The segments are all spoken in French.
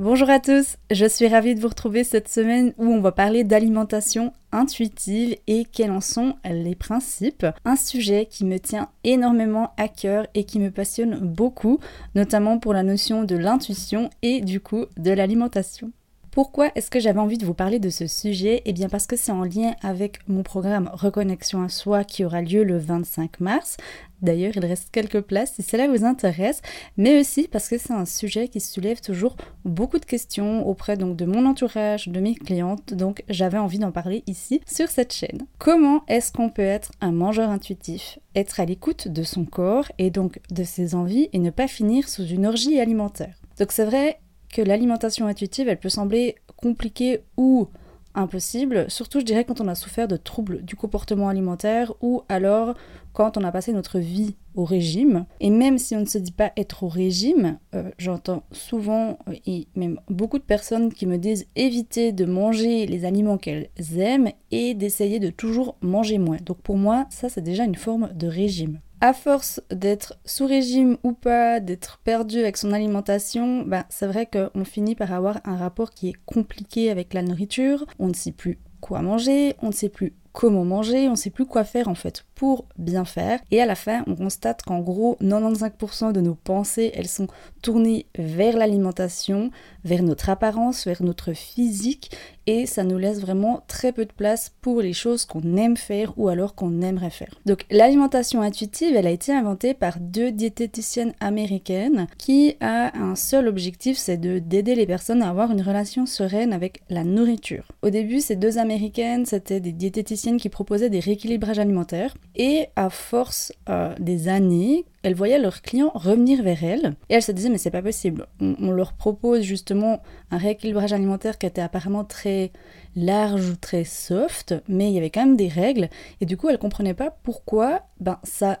Bonjour à tous, je suis ravie de vous retrouver cette semaine où on va parler d'alimentation intuitive et quels en sont les principes. Un sujet qui me tient énormément à cœur et qui me passionne beaucoup, notamment pour la notion de l'intuition et du coup de l'alimentation. Pourquoi est-ce que j'avais envie de vous parler de ce sujet? Eh bien parce que c'est en lien avec mon programme Reconnexion à soi qui aura lieu le 25 mars. D'ailleurs, il reste quelques places si cela vous intéresse, mais aussi parce que c'est un sujet qui soulève toujours beaucoup de questions auprès de mon entourage, de mes clientes, donc j'avais envie d'en parler ici sur cette chaîne. Comment est-ce qu'on peut être un mangeur intuitif? Être à l'écoute de son corps et donc de ses envies et ne pas finir sous une orgie alimentaire? Donc c'est vrai, que l'alimentation intuitive, elle peut sembler compliquée ou impossible, surtout je dirais quand on a souffert de troubles du comportement alimentaire ou alors quand on a passé notre vie au régime. Et même si on ne se dit pas être au régime, euh, j'entends souvent euh, et même beaucoup de personnes qui me disent éviter de manger les aliments qu'elles aiment et d'essayer de toujours manger moins. Donc pour moi, ça c'est déjà une forme de régime à force d'être sous régime ou pas, d'être perdu avec son alimentation, ben, c'est vrai qu'on finit par avoir un rapport qui est compliqué avec la nourriture. On ne sait plus quoi manger, on ne sait plus comment manger, on ne sait plus quoi faire en fait pour bien faire. Et à la fin, on constate qu'en gros, 95% de nos pensées, elles sont tournées vers l'alimentation, vers notre apparence, vers notre physique, et ça nous laisse vraiment très peu de place pour les choses qu'on aime faire ou alors qu'on aimerait faire. Donc l'alimentation intuitive, elle a été inventée par deux diététiciennes américaines qui a un seul objectif, c'est de d'aider les personnes à avoir une relation sereine avec la nourriture. Au début, ces deux américaines, c'était des diététiciennes qui proposaient des rééquilibrages alimentaires et à force euh, des années, elles voyaient leurs clients revenir vers elles et elles se disaient mais c'est pas possible. On, leur propose justement un rééquilibrage alimentaire qui était apparemment très large ou très soft, mais il y avait quand même des règles et du coup elles comprenaient pas pourquoi ben ça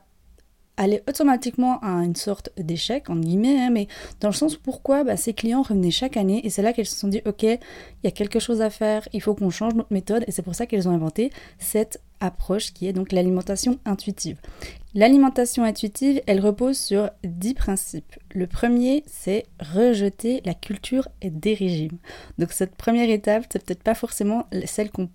allait automatiquement à une sorte d'échec, en guillemets, hein, mais dans le sens pourquoi bah, ces clients revenaient chaque année et c'est là qu'elles se sont dit ok, il y a quelque chose à faire, il faut qu'on change notre méthode et c'est pour ça qu'elles ont inventé cette approche qui est donc l'alimentation intuitive. L'alimentation intuitive, elle repose sur 10 principes. Le premier, c'est rejeter la culture des régimes. Donc cette première étape, c'est peut-être pas forcément celle qu'on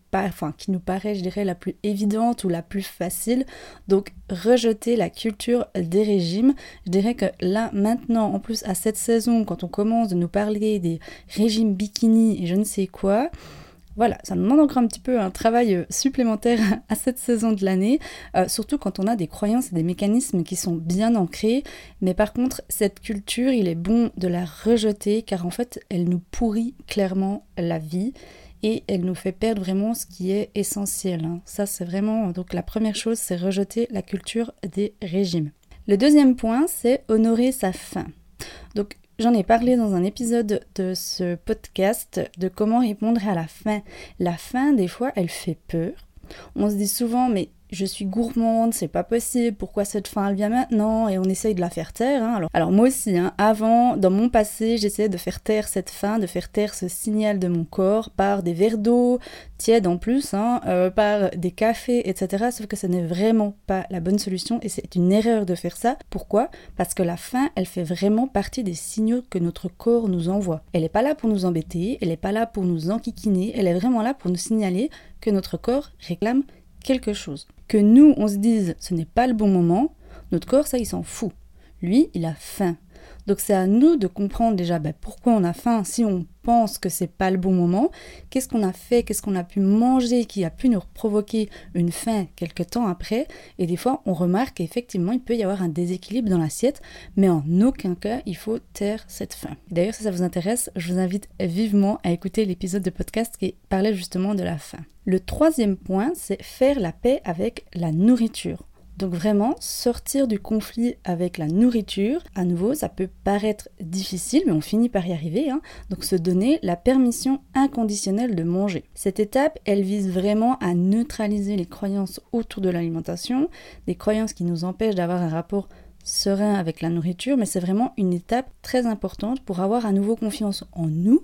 qui nous paraît, je dirais, la plus évidente ou la plus facile. Donc rejeter la culture des régimes. Je dirais que là, maintenant, en plus à cette saison, quand on commence de nous parler des régimes bikini et je ne sais quoi, voilà, ça demande encore un petit peu un travail euh, supplémentaire à cette saison de l'année, euh, surtout quand on a des croyances et des mécanismes qui sont bien ancrés. Mais par contre, cette culture, il est bon de la rejeter car en fait, elle nous pourrit clairement la vie et elle nous fait perdre vraiment ce qui est essentiel. Hein. Ça, c'est vraiment donc la première chose, c'est rejeter la culture des régimes. Le deuxième point, c'est honorer sa faim. J'en ai parlé dans un épisode de ce podcast de comment répondre à la faim. La faim, des fois, elle fait peur. On se dit souvent, mais je suis gourmande, c'est pas possible, pourquoi cette faim elle vient maintenant et on essaye de la faire taire. Hein. Alors, moi aussi, hein, avant, dans mon passé, j'essayais de faire taire cette faim, de faire taire ce signal de mon corps par des verres d'eau tièdes en plus, hein, euh, par des cafés, etc. Sauf que ce n'est vraiment pas la bonne solution et c'est une erreur de faire ça. Pourquoi? Parce que la faim, elle fait vraiment partie des signaux que notre corps nous envoie. Elle n'est pas là pour nous embêter, elle n'est pas là pour nous enquiquiner, elle est vraiment là pour nous signaler que notre corps réclame quelque chose. Que nous, on se dise ce n'est pas le bon moment, notre corps, ça, il s'en fout. Lui, il a faim. Donc c'est à nous de comprendre déjà ben, pourquoi on a faim si on pense que c'est pas le bon moment, qu'est-ce qu'on a fait, qu'est-ce qu'on a pu manger qui a pu nous provoquer une faim quelque temps après. Et des fois, on remarque qu'effectivement, il peut y avoir un déséquilibre dans l'assiette, mais en aucun cas, il faut taire cette faim. D'ailleurs, si ça vous intéresse, je vous invite vivement à écouter l'épisode de podcast qui parlait justement de la faim. Le troisième point, c'est faire la paix avec la nourriture. Donc vraiment, sortir du conflit avec la nourriture, à nouveau, ça peut paraître difficile, mais on finit par y arriver. Hein. Donc se donner la permission inconditionnelle de manger. Cette étape, elle vise vraiment à neutraliser les croyances autour de l'alimentation, des croyances qui nous empêchent d'avoir un rapport serein avec la nourriture, mais c'est vraiment une étape très importante pour avoir à nouveau confiance en nous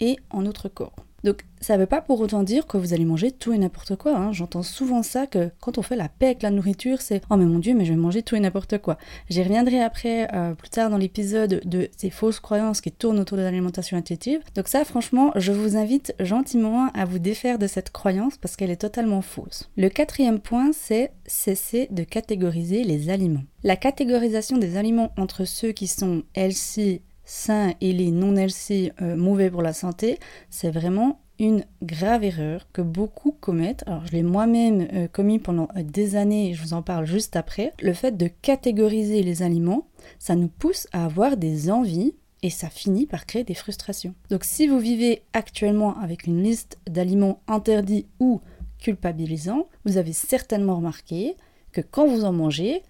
et en notre corps. Donc ça ne veut pas pour autant dire que vous allez manger tout et n'importe quoi. Hein. J'entends souvent ça que quand on fait la paix avec la nourriture, c'est oh mais mon dieu, mais je vais manger tout et n'importe quoi. J'y reviendrai après euh, plus tard dans l'épisode de ces fausses croyances qui tournent autour de l'alimentation intuitive. Donc ça, franchement, je vous invite gentiment à vous défaire de cette croyance parce qu'elle est totalement fausse. Le quatrième point, c'est cesser de catégoriser les aliments. La catégorisation des aliments entre ceux qui sont healthy sains et les non healthy euh, mauvais pour la santé, c'est vraiment une grave erreur que beaucoup commettent. Alors je l'ai moi-même euh, commis pendant euh, des années et je vous en parle juste après. Le fait de catégoriser les aliments, ça nous pousse à avoir des envies et ça finit par créer des frustrations. Donc si vous vivez actuellement avec une liste d'aliments interdits ou culpabilisants, vous avez certainement remarqué que quand vous en mangez,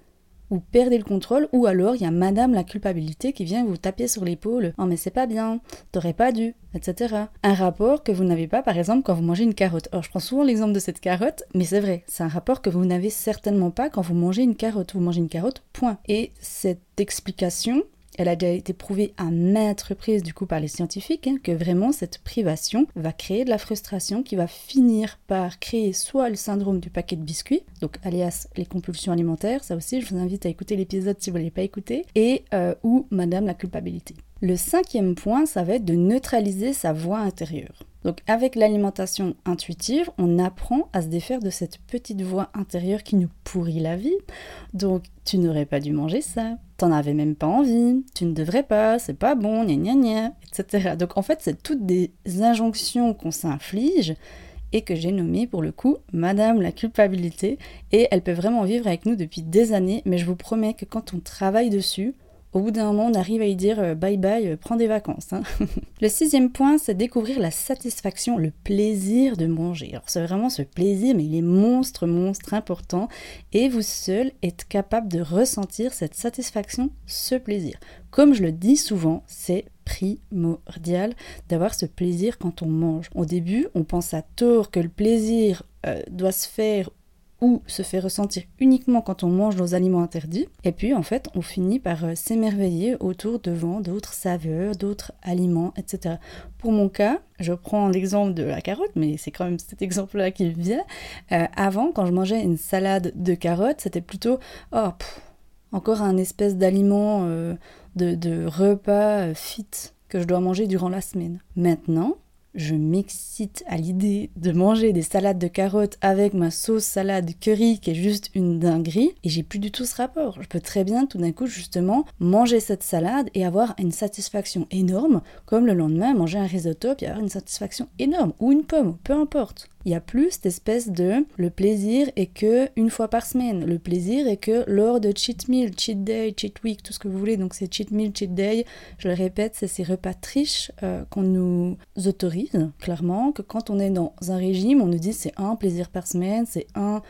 ou perdez le contrôle, ou alors il y a Madame la culpabilité qui vient vous taper sur l'épaule. Oh mais c'est pas bien, t'aurais pas dû, etc. Un rapport que vous n'avez pas par exemple quand vous mangez une carotte. Alors je prends souvent l'exemple de cette carotte, mais c'est vrai, c'est un rapport que vous n'avez certainement pas quand vous mangez une carotte. Vous mangez une carotte, point. Et cette explication, elle a déjà été prouvée à maintes reprises du coup par les scientifiques hein, que vraiment cette privation va créer de la frustration qui va finir par créer soit le syndrome du paquet de biscuits, donc alias les compulsions alimentaires, ça aussi je vous invite à écouter l'épisode si vous ne l'avez pas écouté, et euh, ou Madame la culpabilité. Le cinquième point, ça va être de neutraliser sa voix intérieure. Donc avec l'alimentation intuitive, on apprend à se défaire de cette petite voix intérieure qui nous pourrit la vie. Donc tu n'aurais pas dû manger ça, t'en avais même pas envie, tu ne devrais pas, c'est pas bon, gna gna gna, etc. Donc en fait, c'est toutes des injonctions qu'on s'inflige et que j'ai nommées pour le coup Madame la culpabilité. Et elle peut vraiment vivre avec nous depuis des années, mais je vous promets que quand on travaille dessus, au bout d'un moment, on arrive à y dire euh, bye bye, euh, prends des vacances. Hein. le sixième point, c'est découvrir la satisfaction, le plaisir de manger. Alors c'est vraiment ce plaisir, mais il est monstre, monstre important. Et vous seul êtes capable de ressentir cette satisfaction, ce plaisir. Comme je le dis souvent, c'est primordial d'avoir ce plaisir quand on mange. Au début, on pense à tort que le plaisir euh, doit se faire se fait ressentir uniquement quand on mange nos aliments interdits. Et puis en fait, on finit par euh, s'émerveiller autour devant d'autres saveurs, d'autres aliments, etc. Pour mon cas, je prends l'exemple de la carotte, mais c'est quand même cet exemple-là qui vient. Euh, avant, quand je mangeais une salade de carottes, c'était plutôt oh, encore un espèce d'aliment euh, de, de repas fit que je dois manger durant la semaine. Maintenant, je m'excite à l'idée de manger des salades de carottes avec ma sauce salade curry qui est juste une dinguerie et j'ai plus du tout ce rapport. Je peux très bien tout d'un coup justement manger cette salade et avoir une satisfaction énorme comme le lendemain manger un risotto et avoir une satisfaction énorme ou une pomme, peu importe. Il y a plus cette espèce de le plaisir est que une fois par semaine. Le plaisir est que lors de cheat meal, cheat day, cheat week, tout ce que vous voulez. Donc c'est cheat meal, cheat day. Je le répète, c'est ces repas triches euh, qu'on nous autorise clairement. Que quand on est dans un régime, on nous dit c'est un plaisir par semaine, c'est un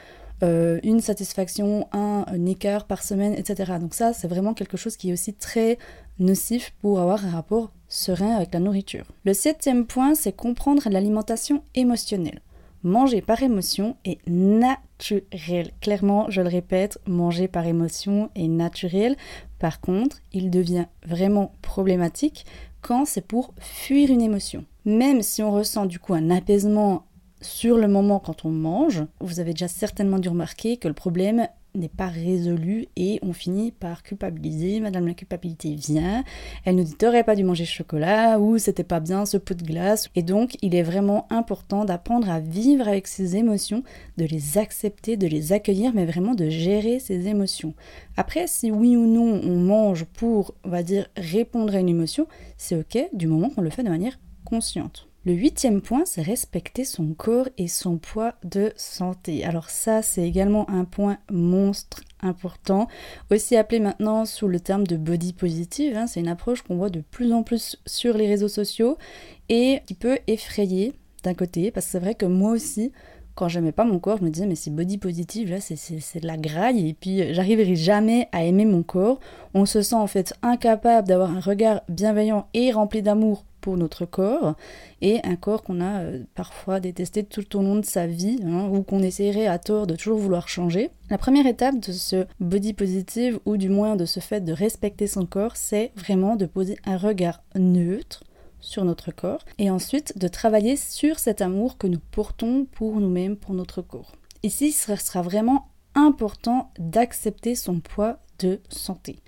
euh, une satisfaction, un, un, par semaine, etc. Donc ça, c'est vraiment quelque chose qui est aussi très nocif pour avoir un rapport serein avec la nourriture. Le septième point, c'est comprendre l'alimentation émotionnelle. Manger par émotion est naturel. Clairement, je le répète, manger par émotion est naturel. Par contre, il devient vraiment problématique quand c'est pour fuir une émotion. Même si on ressent du coup un apaisement sur le moment quand on mange, vous avez déjà certainement dû remarquer que le problème n'est pas résolu et on finit par culpabiliser. Madame la culpabilité vient, elle nous dit t'aurais pas dû manger chocolat ou c'était pas bien ce pot de glace. Et donc il est vraiment important d'apprendre à vivre avec ses émotions, de les accepter, de les accueillir, mais vraiment de gérer ses émotions. Après, si oui ou non on mange pour, on va dire, répondre à une émotion, c'est ok du moment qu'on le fait de manière consciente. Le huitième point, c'est respecter son corps et son poids de santé. Alors ça, c'est également un point monstre important, aussi appelé maintenant sous le terme de body positive. Hein. C'est une approche qu'on voit de plus en plus sur les réseaux sociaux et qui peut effrayer d'un côté, parce que c'est vrai que moi aussi, quand j'aimais pas mon corps, je me disais mais c'est body positive, là c'est de la graille et puis euh, j'arriverai jamais à aimer mon corps. On se sent en fait incapable d'avoir un regard bienveillant et rempli d'amour pour notre corps et un corps qu'on a euh, parfois détesté tout au long de sa vie hein, ou qu'on essaierait à tort de toujours vouloir changer. La première étape de ce body positive ou du moins de ce fait de respecter son corps, c'est vraiment de poser un regard neutre sur notre corps et ensuite de travailler sur cet amour que nous portons pour nous-mêmes, pour notre corps. Ici, ce sera vraiment important d'accepter son poids de santé.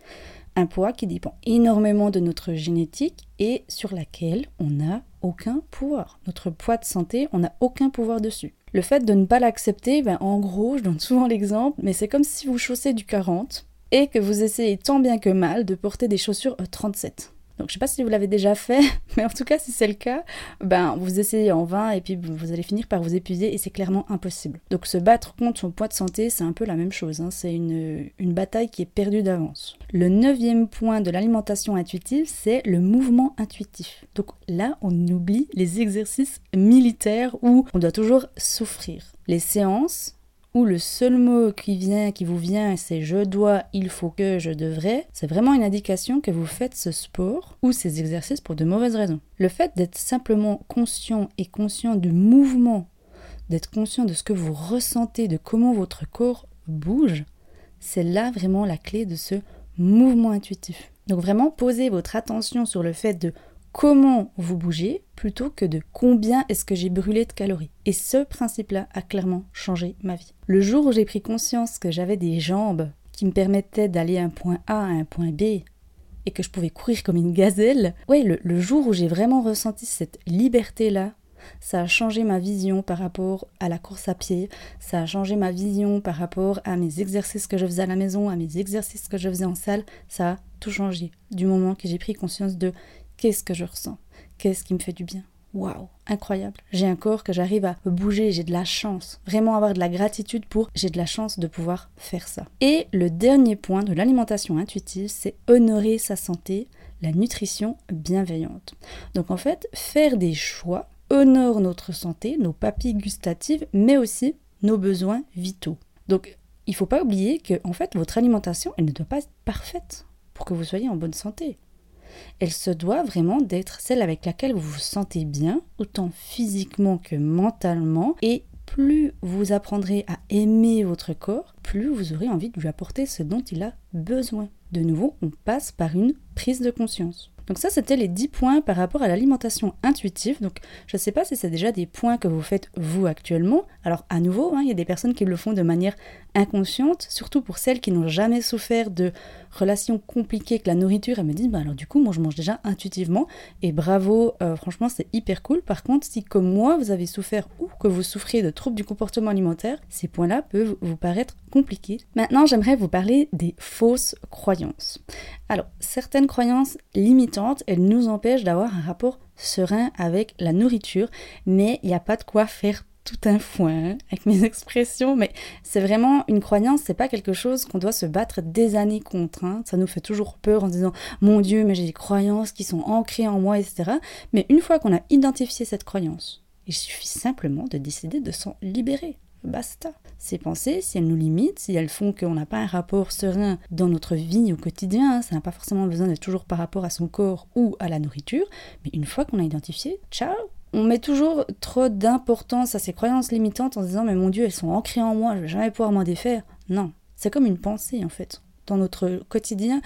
Un poids qui dépend énormément de notre génétique et sur laquelle on n'a aucun pouvoir. Notre poids de santé, on n'a aucun pouvoir dessus. Le fait de ne pas l'accepter, ben, en gros, je donne souvent l'exemple, mais c'est comme si vous chaussez du 40 et que vous essayez tant bien que mal de porter des chaussures 37. Donc je sais pas si vous l'avez déjà fait, mais en tout cas si c'est le cas, ben vous essayez en vain et puis vous allez finir par vous épuiser et c'est clairement impossible. Donc se battre contre son poids de santé, c'est un peu la même chose, hein. c'est une, une bataille qui est perdue d'avance. Le neuvième point de l'alimentation intuitive, c'est le mouvement intuitif. Donc là, on oublie les exercices militaires où on doit toujours souffrir. Les séances, le seul mot qui vient, qui vous vient, c'est je dois, il faut que, je devrais, c'est vraiment une indication que vous faites ce sport ou ces exercices pour de mauvaises raisons. Le fait d'être simplement conscient et conscient du mouvement, d'être conscient de ce que vous ressentez, de comment votre corps bouge, c'est là vraiment la clé de ce mouvement intuitif. Donc vraiment posez votre attention sur le fait de comment vous bougez plutôt que de combien est-ce que j'ai brûlé de calories. Et ce principe-là a clairement changé ma vie. Le jour où j'ai pris conscience que j'avais des jambes qui me permettaient d'aller un point A à un point B et que je pouvais courir comme une gazelle, ouais, le, le jour où j'ai vraiment ressenti cette liberté-là, ça a changé ma vision par rapport à la course à pied, ça a changé ma vision par rapport à mes exercices que je faisais à la maison, à mes exercices que je faisais en salle, ça a tout changé du moment que j'ai pris conscience de Qu'est-ce que je ressens? Qu'est-ce qui me fait du bien? Waouh, incroyable. J'ai un corps que j'arrive à bouger, j'ai de la chance. Vraiment avoir de la gratitude pour j'ai de la chance de pouvoir faire ça. Et le dernier point de l'alimentation intuitive, c'est honorer sa santé, la nutrition bienveillante. Donc en fait, faire des choix honore notre santé, nos papilles gustatives, mais aussi nos besoins vitaux. Donc il ne faut pas oublier que fait votre alimentation, elle ne doit pas être parfaite pour que vous soyez en bonne santé elle se doit vraiment d'être celle avec laquelle vous vous sentez bien, autant physiquement que mentalement, et plus vous apprendrez à aimer votre corps, plus vous aurez envie de lui apporter ce dont il a besoin. De nouveau, on passe par une prise de conscience. Donc ça, c'était les 10 points par rapport à l'alimentation intuitive. Donc je ne sais pas si c'est déjà des points que vous faites vous actuellement. Alors à nouveau, hein, il y a des personnes qui le font de manière inconsciente, surtout pour celles qui n'ont jamais souffert de relations compliquées avec la nourriture. Elles me disent, bah alors du coup, moi je mange déjà intuitivement. Et bravo, euh, franchement, c'est hyper cool. Par contre, si comme moi, vous avez souffert ou que vous souffrez de troubles du comportement alimentaire, ces points-là peuvent vous paraître compliqués. Maintenant, j'aimerais vous parler des fausses croyances. Alors, certaines croyances limitantes, elles nous empêchent d'avoir un rapport serein avec la nourriture, mais il n'y a pas de quoi faire tout un foin hein, avec mes expressions, mais c'est vraiment une croyance, c'est pas quelque chose qu'on doit se battre des années contre. Hein. Ça nous fait toujours peur en disant mon Dieu, mais j'ai des croyances qui sont ancrées en moi, etc. Mais une fois qu'on a identifié cette croyance, il suffit simplement de décider de s'en libérer. Basta. Ces pensées, si elles nous limitent, si elles font qu'on n'a pas un rapport serein dans notre vie au quotidien, ça n'a pas forcément besoin d'être toujours par rapport à son corps ou à la nourriture, mais une fois qu'on a identifié, ciao on met toujours trop d'importance à ces croyances limitantes en disant mais mon Dieu, elles sont ancrées en moi, je vais jamais pouvoir m'en défaire. Non, c'est comme une pensée en fait. Dans notre quotidien,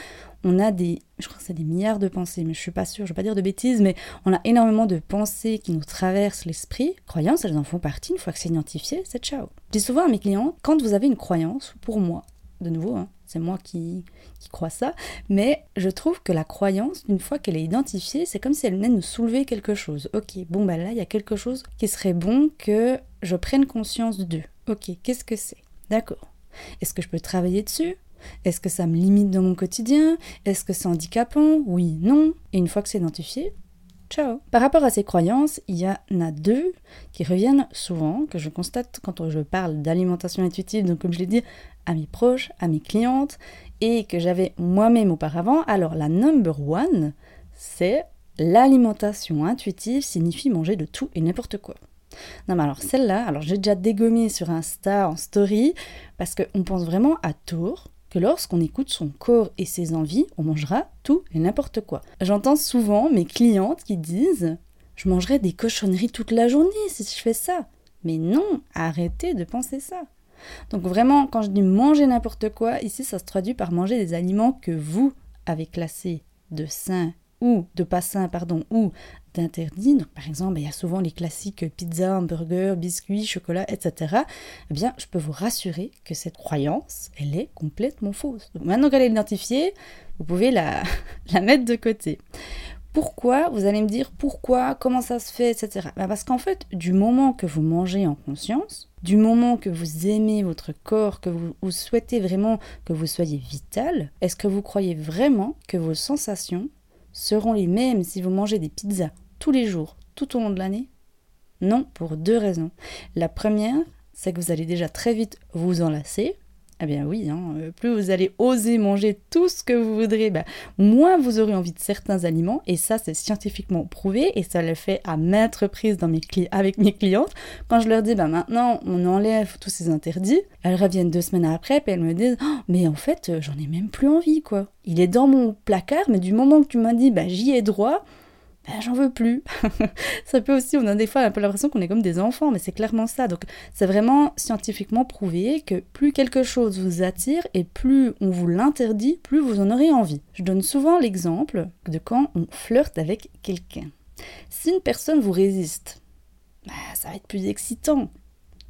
on a des, je crois que c'est des milliards de pensées, mais je suis pas sûre, je vais pas dire de bêtises, mais on a énormément de pensées qui nous traversent l'esprit. Croyances, elles en font partie, une fois que c'est identifié, c'est ciao. Je dis souvent à mes clients, quand vous avez une croyance, pour moi, de nouveau, hein, c'est moi qui, qui crois ça, mais je trouve que la croyance, une fois qu'elle est identifiée, c'est comme si elle venait nous soulever quelque chose. Ok, bon bah là, il y a quelque chose qui serait bon que je prenne conscience de. Ok, qu'est-ce que c'est? D'accord. Est-ce que je peux travailler dessus? Est-ce que ça me limite dans mon quotidien? Est-ce que c'est handicapant? Oui, non. Et une fois que c'est identifié, ciao. Par rapport à ces croyances, il y en a deux qui reviennent souvent, que je constate quand je parle d'alimentation intuitive, donc comme je l'ai dit, à mes proches, à mes clientes, et que j'avais moi-même auparavant. Alors la number one, c'est l'alimentation intuitive signifie manger de tout et n'importe quoi. Non mais alors celle-là, alors j'ai déjà dégommé sur Insta en story parce qu'on pense vraiment à tort que lorsqu'on écoute son corps et ses envies, on mangera tout et n'importe quoi. J'entends souvent mes clientes qui disent je mangerai des cochonneries toute la journée si je fais ça. Mais non, arrêtez de penser ça. Donc vraiment, quand je dis manger n'importe quoi, ici ça se traduit par manger des aliments que vous avez classés de sains ou de pas sains, pardon, ou d'interdits. Donc par exemple, il y a souvent les classiques pizza, hamburger, biscuits, chocolat, etc. Eh bien, je peux vous rassurer que cette croyance, elle est complètement fausse. Maintenant qu'elle est identifiée, vous pouvez la, la mettre de côté. Pourquoi? Vous allez me dire pourquoi, comment ça se fait, etc. Bah, parce qu'en fait, du moment que vous mangez en conscience, du moment que vous aimez votre corps, que vous, vous souhaitez vraiment que vous soyez vital, est-ce que vous croyez vraiment que vos sensations seront les mêmes si vous mangez des pizzas tous les jours, tout au long de l'année? Non, pour deux raisons. La première, c'est que vous allez déjà très vite vous enlacer, eh bien oui, hein, euh, plus vous allez oser manger tout ce que vous voudrez, bah, moins vous aurez envie de certains aliments. Et ça, c'est scientifiquement prouvé et ça le fait à maintes reprises dans mes avec mes clientes. Quand je leur dis, bah, maintenant, on enlève tous ces interdits, elles reviennent deux semaines après et elles me disent, oh, mais en fait, euh, j'en ai même plus envie, quoi. Il est dans mon placard, mais du moment que tu m'as dit, bah, j'y ai droit, ben, j'en veux plus. ça peut aussi, on a des fois un peu l'impression qu'on est comme des enfants, mais c'est clairement ça. Donc c'est vraiment scientifiquement prouvé que plus quelque chose vous attire et plus on vous l'interdit, plus vous en aurez envie. Je donne souvent l'exemple de quand on flirte avec quelqu'un. Si une personne vous résiste, ben, ça va être plus excitant.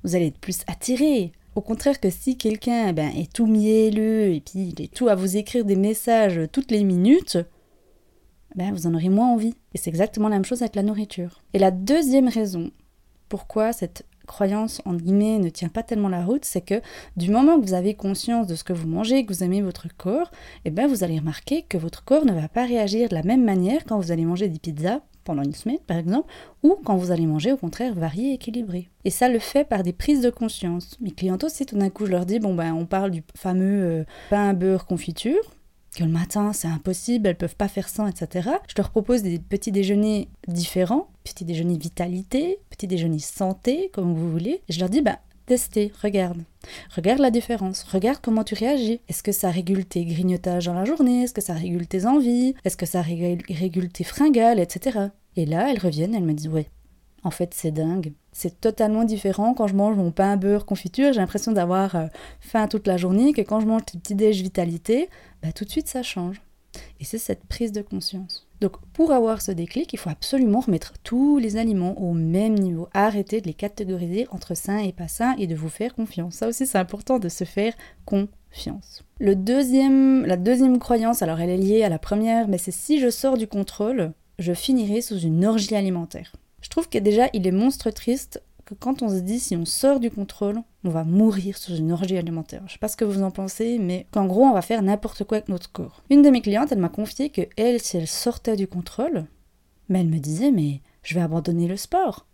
Vous allez être plus attiré. Au contraire que si quelqu'un ben, est tout mielleux et puis il est tout à vous écrire des messages toutes les minutes, ben, vous en aurez moins envie. Et c'est exactement la même chose avec la nourriture. Et la deuxième raison pourquoi cette croyance en guillemets ne tient pas tellement la route, c'est que du moment que vous avez conscience de ce que vous mangez, que vous aimez votre corps, eh ben vous allez remarquer que votre corps ne va pas réagir de la même manière quand vous allez manger des pizzas pendant une semaine par exemple, ou quand vous allez manger au contraire varié et équilibré. Et ça le fait par des prises de conscience. Mes clients aussi tout d'un coup je leur dis bon ben on parle du fameux euh, pain beurre confiture, que le matin c'est impossible, elles peuvent pas faire ça, etc. Je leur propose des petits déjeuners différents, petit déjeuner vitalité, petit déjeuner santé, comme vous voulez. je leur dis, bah, testez, regarde. Regarde la différence, regarde comment tu réagis. Est-ce que ça régule tes grignotages dans la journée? Est-ce que ça régule tes envies? Est-ce que ça régule, tes fringales, etc. Et là, elles reviennent, elles me disent, ouais, en fait, c'est dingue. C'est totalement différent quand je mange mon pain beurre confiture, j'ai l'impression d'avoir euh, faim toute la journée, que quand je mange des petits déj vitalité, bah, tout de suite ça change. Et c'est cette prise de conscience. Donc pour avoir ce déclic, il faut absolument remettre tous les aliments au même niveau. Arrêter de les catégoriser entre sains et pas sains et de vous faire confiance. Ça aussi c'est important de se faire confiance. Le deuxième, la deuxième croyance, alors elle est liée à la première, mais c'est si je sors du contrôle, je finirai sous une orgie alimentaire. Je trouve que déjà, il est monstre triste que quand on se dit si on sort du contrôle, on va mourir sous une orgie alimentaire. Je sais pas ce que vous en pensez, mais qu'en gros, on va faire n'importe quoi avec notre corps. Une de mes clientes, elle m'a confié que elle, si elle sortait du contrôle, mais elle me disait, mais je vais abandonner le sport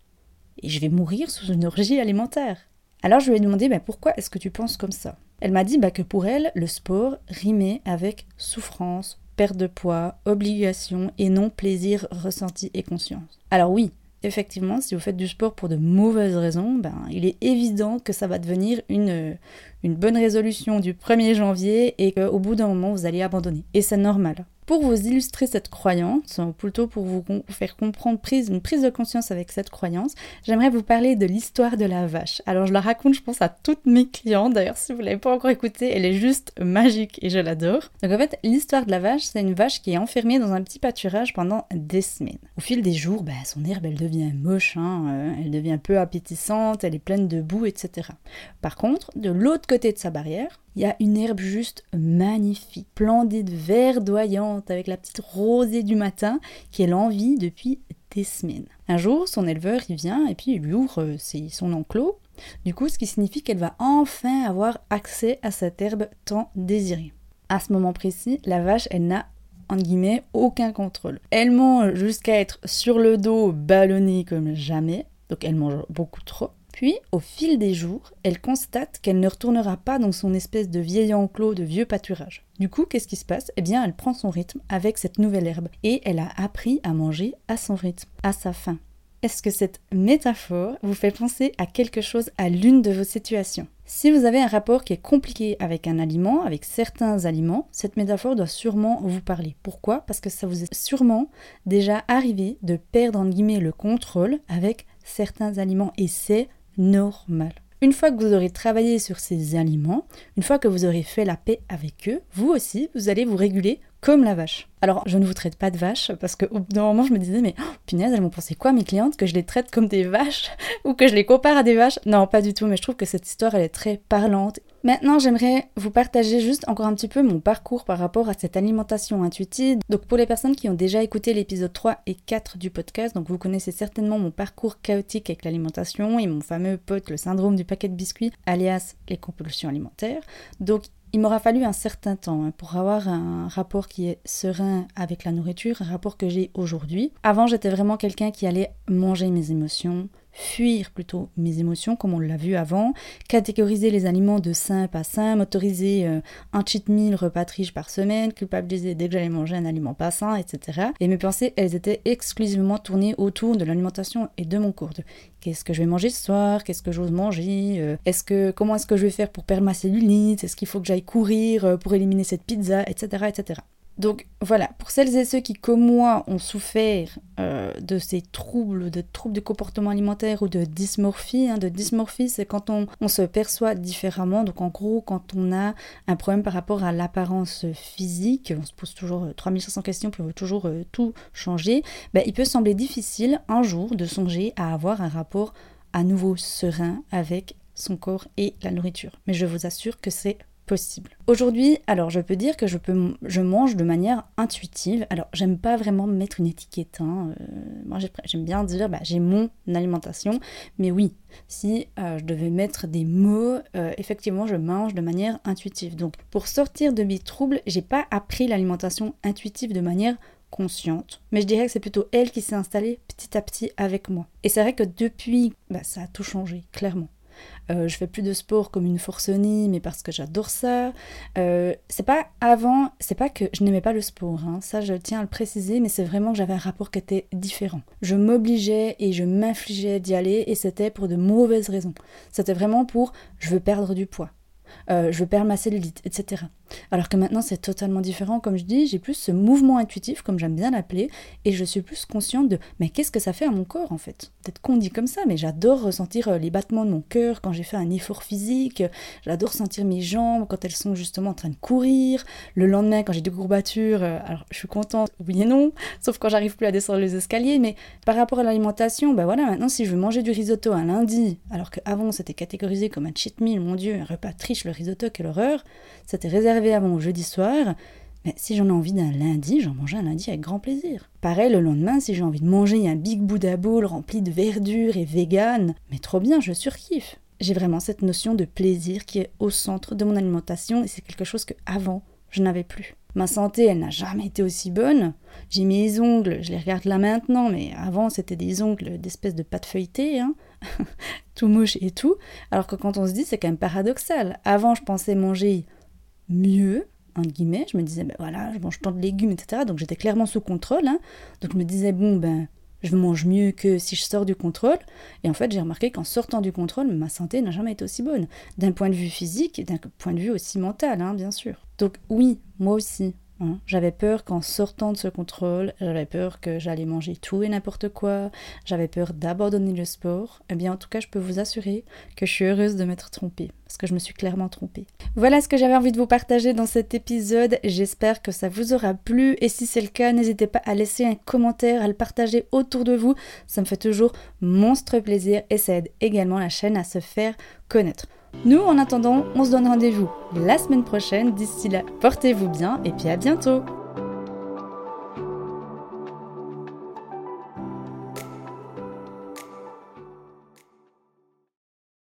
et je vais mourir sous une orgie alimentaire. Alors je lui ai demandé, pourquoi est-ce que tu penses comme ça? Elle m'a dit bah, que pour elle, le sport rimait avec souffrance, perte de poids, obligation et non plaisir ressenti et conscience. Alors oui, effectivement, si vous faites du sport pour de mauvaises raisons, ben, il est évident que ça va devenir une, une bonne résolution du 1er janvier et qu'au bout d'un moment, vous allez abandonner. Et c'est normal. Pour vous illustrer cette croyance, ou plutôt pour vous faire comprendre prise, une prise de conscience avec cette croyance, j'aimerais vous parler de l'histoire de la vache. Alors je la raconte, je pense, à toutes mes clientes. D'ailleurs, si vous ne l'avez pas encore écoutée, elle est juste magique et je l'adore. Donc en fait, l'histoire de la vache, c'est une vache qui est enfermée dans un petit pâturage pendant des semaines. Au fil des jours, bah, son herbe, elle devient moche, hein, euh, elle devient peu appétissante, elle est pleine de boue, etc. Par contre, de l'autre côté de sa barrière, il y a une herbe juste magnifique, splendide, verdoyante, avec la petite rosée du matin qu'elle envie depuis des semaines. Un jour, son éleveur y vient et puis il lui ouvre euh, son enclos. Du coup, ce qui signifie qu'elle va enfin avoir accès à cette herbe tant désirée. À ce moment précis, la vache, elle n'a en guillemets aucun contrôle. Elle mange jusqu'à être sur le dos, ballonnée comme jamais. Donc elle mange beaucoup trop. Puis, au fil des jours, elle constate qu'elle ne retournera pas dans son espèce de vieil enclos de vieux pâturage. Du coup, qu'est-ce qui se passe? Eh bien, elle prend son rythme avec cette nouvelle herbe et elle a appris à manger à son rythme, à sa faim. est-ce que cette métaphore vous fait penser à quelque chose à l'une de vos situations? Si vous avez un rapport qui est compliqué avec un aliment, avec certains aliments, cette métaphore doit sûrement vous parler. Pourquoi? Parce que ça vous est sûrement déjà arrivé de perdre en guillemets le contrôle avec certains aliments et c'est normal. Une fois que vous aurez travaillé sur ces aliments, une fois que vous aurez fait la paix avec eux, vous aussi, vous allez vous réguler comme la vache. Alors, je ne vous traite pas de vache parce qu'au bout d'un moment, je me disais, mais oh, punaise, elles vont penser quoi, mes clientes, que je les traite comme des vaches ou que je les compare à des vaches? Non, pas du tout, mais je trouve que cette histoire, elle est très parlante Maintenant, j'aimerais vous partager juste encore un petit peu mon parcours par rapport à cette alimentation intuitive. Donc pour les personnes qui ont déjà écouté l'épisode 3 et 4 du podcast, donc vous connaissez certainement mon parcours chaotique avec l'alimentation et mon fameux pote, le syndrome du paquet de biscuits, alias les compulsions alimentaires. Donc il m'aura fallu un certain temps hein, pour avoir un rapport qui est serein avec la nourriture, rapport que j'ai aujourd'hui. Avant, j'étais vraiment quelqu'un qui allait manger mes émotions, fuir plutôt mes émotions comme on l'a vu avant, catégoriser les aliments de sain pas sain, m'autoriser euh, un cheat meal repas triche par semaine, culpabiliser dès que j'allais manger un aliment pas sain, etc. Et mes pensées, elles étaient exclusivement tournées autour de l'alimentation et de mon cours de qu'est-ce que je vais manger ce soir, qu'est-ce que j'ose manger, euh, est-ce que comment est-ce que je vais faire pour perdre ma cellulite, est-ce qu'il faut que j'aille courir euh, pour éliminer cette pizza, etc., etc. Donc voilà, pour celles et ceux qui, comme moi, ont souffert euh, de ces troubles, de troubles du comportement alimentaire ou de dysmorphie, hein, de dysmorphie, c'est quand on, se perçoit différemment. Donc en gros, quand on a un problème par rapport à l'apparence physique, on se pose toujours 3500 euh, questions, puis on veut toujours euh, tout changer, ben, il peut sembler difficile un jour de songer à avoir un rapport à nouveau serein avec son corps et la nourriture. Mais je vous assure que c'est Aujourd'hui, alors je peux dire que je mange de manière intuitive. Alors j'aime pas vraiment mettre une étiquette. Hein. Euh, moi j'aime bien dire bah, j'ai mon alimentation. Mais oui, si euh, je devais mettre des mots, euh, effectivement je mange de manière intuitive. Donc pour sortir de mes troubles, j'ai pas appris l'alimentation intuitive de manière consciente, mais je dirais que c'est plutôt elle qui s'est installée petit à petit avec moi. Et c'est vrai que depuis, bah, ça a tout changé, clairement. Euh, je fais plus de sport comme une forcenée, mais parce que j'adore ça. Euh, c'est pas avant, c'est pas que je n'aimais pas le sport, hein. ça je tiens à le préciser, mais c'est vraiment que j'avais un rapport qui était différent. Je m'obligeais et je m'infligeais d'y aller, et c'était pour de mauvaises raisons. C'était vraiment pour je veux perdre du poids. Euh, je veux perdre ma cellulite, etc. Alors que maintenant c'est totalement différent, comme je dis, j'ai plus ce mouvement intuitif, comme j'aime bien l'appeler, et je suis plus consciente de mais qu'est-ce que ça fait à mon corps en fait? Peut-être qu'on dit comme ça, mais j'adore ressentir euh, les battements de mon cœur quand j'ai fait un effort physique, j'adore sentir mes jambes quand elles sont justement en train de courir, le lendemain quand j'ai des courbatures, euh, alors je suis contente, oui et non, sauf quand j'arrive plus à descendre les escaliers, mais par rapport à l'alimentation, ben voilà, maintenant si je veux manger du risotto un lundi, alors qu'avant c'était catégorisé comme un cheat meal, mon dieu, un repas triche, le risotto, quelle horreur, c'était réservé à jeudi soir, mais si j'en ai envie d'un lundi, j'en mange un lundi avec grand plaisir. Pareil, le lendemain, si j'ai envie de manger un Big Buddha Bowl rempli de verdure et vegan, mais trop bien, je surkiffe. J'ai vraiment cette notion de plaisir qui est au centre de mon alimentation et c'est quelque chose que avant je n'avais plus. Ma santé, elle n'a jamais été aussi bonne. J'ai mes ongles, je les regarde là maintenant, mais avant c'était des ongles d'espèce de pâte feuilletée, hein. tout mouche et tout. Alors que quand on se dit, c'est quand même paradoxal. Avant, je pensais manger mieux, entre guillemets. Je me disais, ben voilà, je mange tant de légumes, etc. Donc j'étais clairement sous contrôle. Hein. Donc je me disais, bon, ben, je mange mieux que si je sors du contrôle. Et en fait, j'ai remarqué qu'en sortant du contrôle, ma santé n'a jamais été aussi bonne. D'un point de vue physique et d'un point de vue aussi mental, hein, bien sûr. Donc oui, moi aussi, Hein. J'avais peur qu'en sortant de ce contrôle, j'avais peur que j'allais manger tout et n'importe quoi, j'avais peur d'abandonner le sport. Eh bien, en tout cas, je peux vous assurer que je suis heureuse de m'être trompée, parce que je me suis clairement trompée. Voilà ce que j'avais envie de vous partager dans cet épisode. J'espère que ça vous aura plu, et si c'est le cas, n'hésitez pas à laisser un commentaire, à le partager autour de vous. Ça me fait toujours monstre plaisir, et ça aide également la chaîne à se faire connaître. Nous, en attendant, on se donne rendez-vous la semaine prochaine. D'ici là, portez-vous bien et puis à bientôt